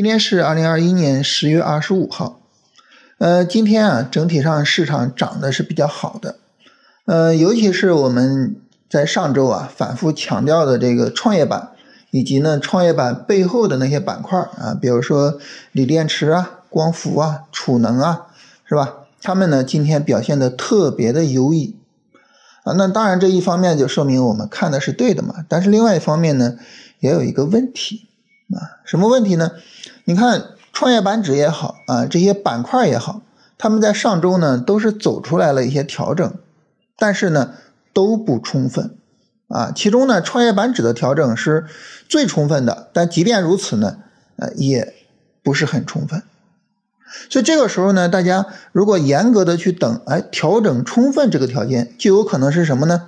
今天是二零二一年十月二十五号，呃，今天啊，整体上市场涨的是比较好的，呃，尤其是我们在上周啊反复强调的这个创业板，以及呢创业板背后的那些板块啊，比如说锂电池啊、光伏啊、储能啊，是吧？他们呢今天表现的特别的优异啊。那当然这一方面就说明我们看的是对的嘛，但是另外一方面呢，也有一个问题。啊，什么问题呢？你看创业板指也好啊，这些板块也好，他们在上周呢都是走出来了一些调整，但是呢都不充分啊。其中呢创业板指的调整是最充分的，但即便如此呢，呃也不是很充分。所以这个时候呢，大家如果严格的去等，哎，调整充分这个条件，就有可能是什么呢？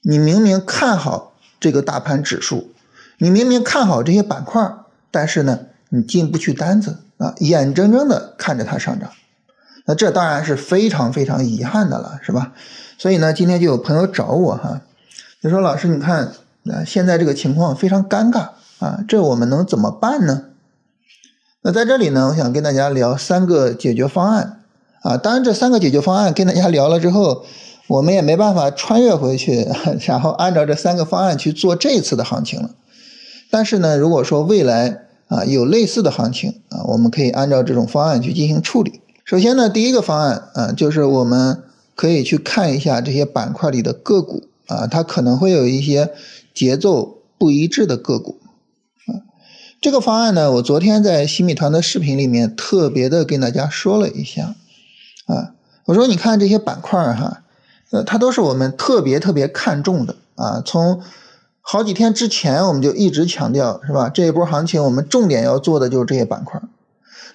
你明明看好这个大盘指数。你明明看好这些板块，但是呢，你进不去单子啊，眼睁睁的看着它上涨，那这当然是非常非常遗憾的了，是吧？所以呢，今天就有朋友找我哈，就说老师，你看啊，现在这个情况非常尴尬啊，这我们能怎么办呢？那在这里呢，我想跟大家聊三个解决方案啊，当然这三个解决方案跟大家聊了之后，我们也没办法穿越回去，然后按照这三个方案去做这次的行情了。但是呢，如果说未来啊有类似的行情啊，我们可以按照这种方案去进行处理。首先呢，第一个方案啊，就是我们可以去看一下这些板块里的个股啊，它可能会有一些节奏不一致的个股啊。这个方案呢，我昨天在新米团的视频里面特别的跟大家说了一下啊，我说你看这些板块哈，呃，它都是我们特别特别看重的啊，从好几天之前，我们就一直强调，是吧？这一波行情，我们重点要做的就是这些板块。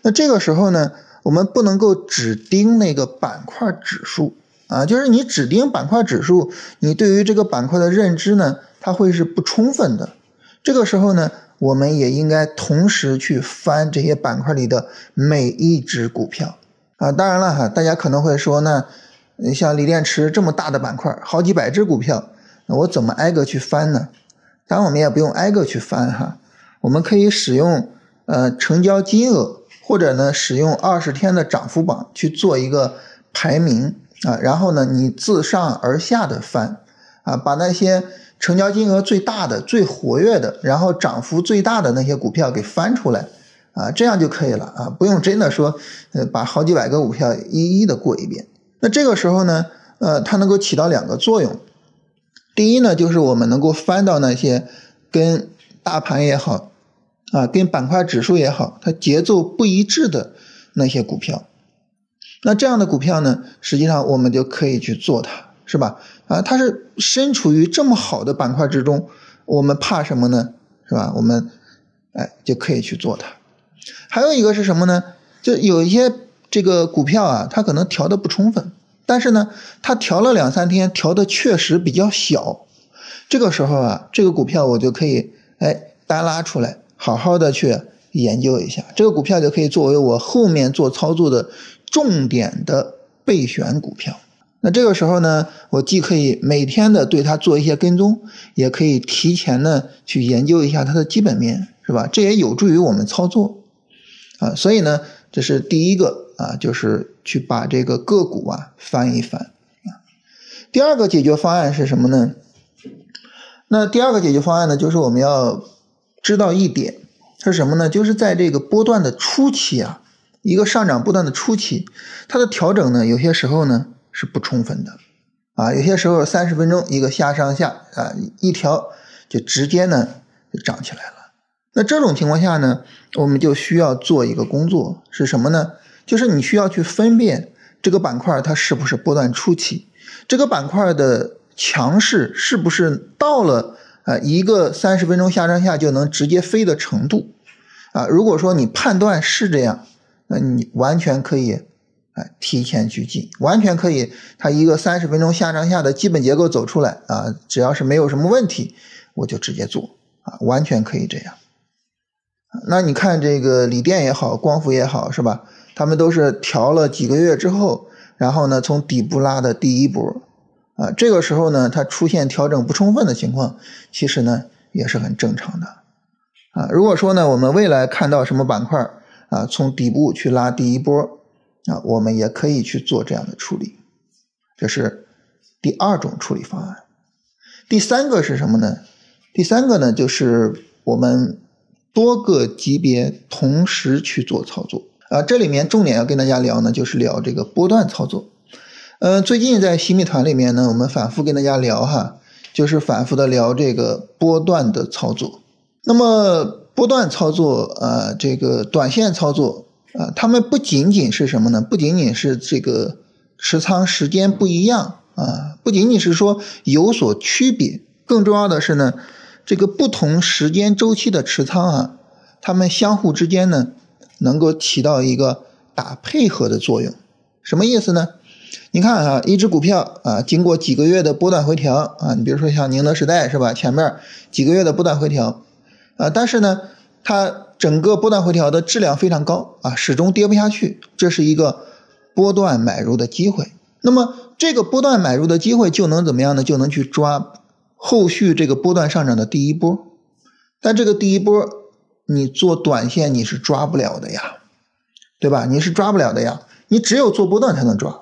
那这个时候呢，我们不能够只盯那个板块指数啊，就是你只盯板块指数，你对于这个板块的认知呢，它会是不充分的。这个时候呢，我们也应该同时去翻这些板块里的每一只股票啊。当然了哈，大家可能会说那，像锂电池这么大的板块，好几百只股票。那我怎么挨个去翻呢？当然，我们也不用挨个去翻哈，我们可以使用呃成交金额，或者呢使用二十天的涨幅榜去做一个排名啊，然后呢你自上而下的翻啊，把那些成交金额最大的、最活跃的，然后涨幅最大的那些股票给翻出来啊，这样就可以了啊，不用真的说呃把好几百个股票一一的过一遍。那这个时候呢，呃，它能够起到两个作用。第一呢，就是我们能够翻到那些跟大盘也好，啊，跟板块指数也好，它节奏不一致的那些股票。那这样的股票呢，实际上我们就可以去做它，是吧？啊，它是身处于这么好的板块之中，我们怕什么呢？是吧？我们哎就可以去做它。还有一个是什么呢？就有一些这个股票啊，它可能调的不充分。但是呢，它调了两三天，调的确实比较小。这个时候啊，这个股票我就可以哎单拉出来，好好的去研究一下。这个股票就可以作为我后面做操作的重点的备选股票。那这个时候呢，我既可以每天的对它做一些跟踪，也可以提前呢去研究一下它的基本面，是吧？这也有助于我们操作啊。所以呢，这是第一个。啊，就是去把这个个股啊翻一翻啊。第二个解决方案是什么呢？那第二个解决方案呢，就是我们要知道一点是什么呢？就是在这个波段的初期啊，一个上涨波段的初期，它的调整呢，有些时候呢是不充分的啊，有些时候三十分钟一个下上下啊，一调就直接呢就涨起来了。那这种情况下呢，我们就需要做一个工作是什么呢？就是你需要去分辨这个板块它是不是波段初期，这个板块的强势是不是到了啊一个三十分钟下上下就能直接飞的程度啊？如果说你判断是这样，那你完全可以哎提前去进，完全可以，它一个三十分钟下上下的基本结构走出来啊，只要是没有什么问题，我就直接做啊，完全可以这样。那你看这个锂电也好，光伏也好，是吧？他们都是调了几个月之后，然后呢，从底部拉的第一波，啊，这个时候呢，它出现调整不充分的情况，其实呢也是很正常的，啊。如果说呢，我们未来看到什么板块啊，从底部去拉第一波啊，我们也可以去做这样的处理。这是第二种处理方案。第三个是什么呢？第三个呢，就是我们多个级别同时去做操作啊。这里面重点要跟大家聊呢，就是聊这个波段操作。呃，最近在新密团里面呢，我们反复跟大家聊哈，就是反复的聊这个波段的操作。那么波段操作啊，这个短线操作啊，他们不仅仅是什么呢？不仅仅是这个持仓时间不一样啊，不仅仅是说有所区别，更重要的是呢，这个不同时间周期的持仓啊，它们相互之间呢，能够起到一个打配合的作用。什么意思呢？你看啊，一只股票啊，经过几个月的波段回调啊，你比如说像宁德时代是吧？前面几个月的波段回调啊，但是呢，它整个波段回调的质量非常高啊，始终跌不下去，这是一个波段买入的机会。那么这个波段买入的机会就能怎么样呢？就能去抓后续这个波段上涨的第一波。但这个第一波你做短线你是抓不了的呀，对吧？你是抓不了的呀，你只有做波段才能抓。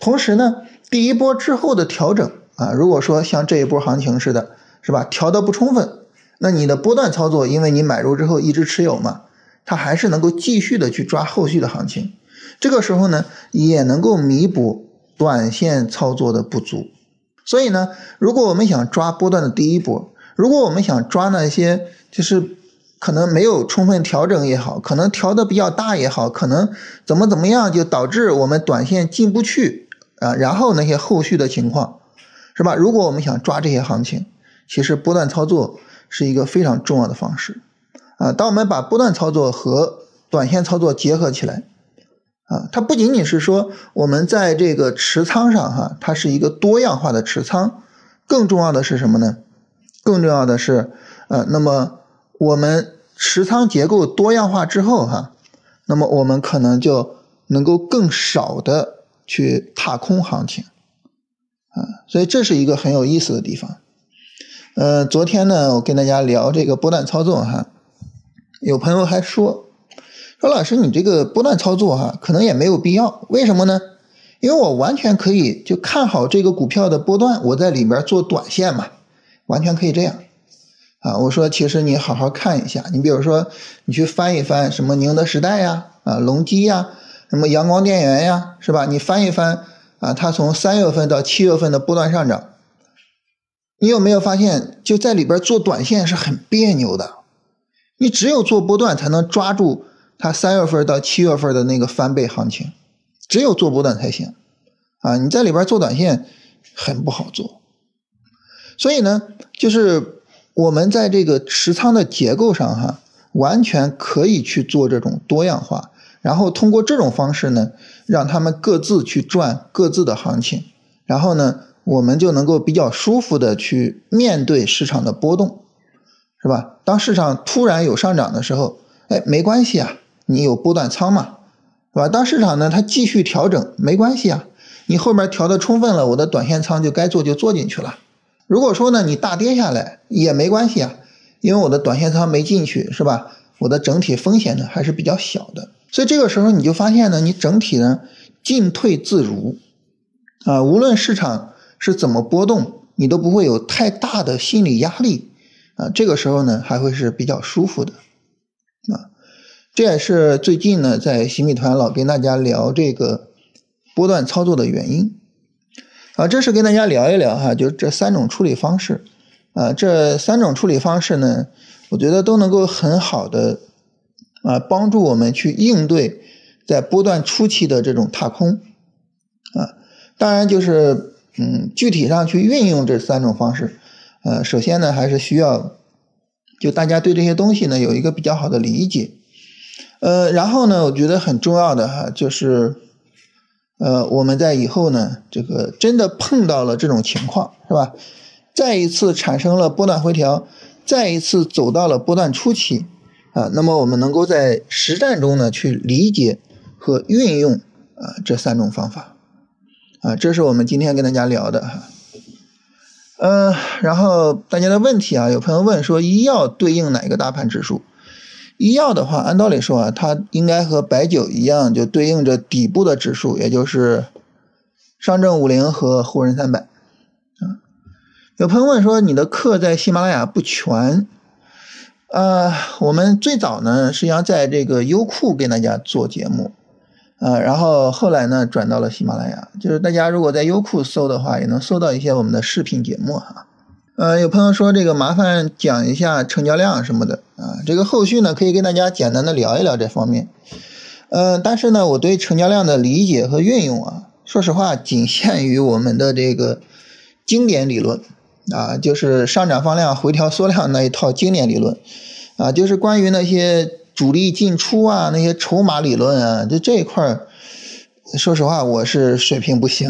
同时呢，第一波之后的调整啊，如果说像这一波行情似的，是吧？调得不充分，那你的波段操作，因为你买入之后一直持有嘛，它还是能够继续的去抓后续的行情。这个时候呢，也能够弥补短线操作的不足。所以呢，如果我们想抓波段的第一波，如果我们想抓那些就是可能没有充分调整也好，可能调的比较大也好，可能怎么怎么样就导致我们短线进不去。啊，然后那些后续的情况，是吧？如果我们想抓这些行情，其实波段操作是一个非常重要的方式啊。当我们把波段操作和短线操作结合起来，啊，它不仅仅是说我们在这个持仓上哈，它是一个多样化的持仓，更重要的是什么呢？更重要的是，呃，那么我们持仓结构多样化之后哈，那么我们可能就能够更少的。去踏空行情，啊，所以这是一个很有意思的地方。呃，昨天呢，我跟大家聊这个波段操作哈，有朋友还说说老师，你这个波段操作哈，可能也没有必要。为什么呢？因为我完全可以就看好这个股票的波段，我在里边做短线嘛，完全可以这样。啊，我说其实你好好看一下，你比如说你去翻一翻什么宁德时代呀，啊，隆基呀。什么阳光电源呀，是吧？你翻一翻啊，它从三月份到七月份的波段上涨，你有没有发现，就在里边做短线是很别扭的？你只有做波段才能抓住它三月份到七月份的那个翻倍行情，只有做波段才行啊！你在里边做短线很不好做，所以呢，就是我们在这个持仓的结构上哈，完全可以去做这种多样化。然后通过这种方式呢，让他们各自去赚各自的行情，然后呢，我们就能够比较舒服的去面对市场的波动，是吧？当市场突然有上涨的时候，哎，没关系啊，你有波段仓嘛，是吧？当市场呢它继续调整，没关系啊，你后面调的充分了，我的短线仓就该做就做进去了。如果说呢你大跌下来也没关系啊，因为我的短线仓没进去，是吧？我的整体风险呢还是比较小的。所以这个时候你就发现呢，你整体呢进退自如，啊，无论市场是怎么波动，你都不会有太大的心理压力，啊，这个时候呢还会是比较舒服的，啊，这也是最近呢在新米团老跟大家聊这个波段操作的原因，啊，这是跟大家聊一聊哈，就是这三种处理方式，啊，这三种处理方式呢，我觉得都能够很好的。啊，帮助我们去应对在波段初期的这种踏空，啊，当然就是，嗯，具体上去运用这三种方式，呃，首先呢，还是需要就大家对这些东西呢有一个比较好的理解，呃，然后呢，我觉得很重要的哈，就是，呃，我们在以后呢，这个真的碰到了这种情况，是吧？再一次产生了波段回调，再一次走到了波段初期。啊，那么我们能够在实战中呢去理解和运用啊这三种方法，啊，这是我们今天跟大家聊的哈。嗯，然后大家的问题啊，有朋友问说，医药对应哪个大盘指数？医药的话，按道理说啊，它应该和白酒一样，就对应着底部的指数，也就是上证五零和沪深三百。啊，有朋友问说，你的课在喜马拉雅不全？呃，我们最早呢，实际上在这个优酷给大家做节目。呃，然后后来呢，转到了喜马拉雅。就是大家如果在优酷搜的话，也能搜到一些我们的视频节目哈。呃，有朋友说这个麻烦讲一下成交量什么的啊，这个后续呢可以跟大家简单的聊一聊这方面。呃，但是呢，我对成交量的理解和运用啊，说实话仅限于我们的这个经典理论啊，就是上涨放量回调缩量那一套经典理论啊，就是关于那些。主力进出啊，那些筹码理论啊，就这一块儿，说实话我是水平不行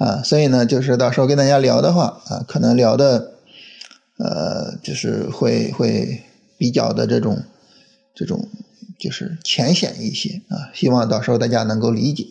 啊，所以呢，就是到时候跟大家聊的话啊，可能聊的，呃，就是会会比较的这种这种就是浅显一些啊，希望到时候大家能够理解。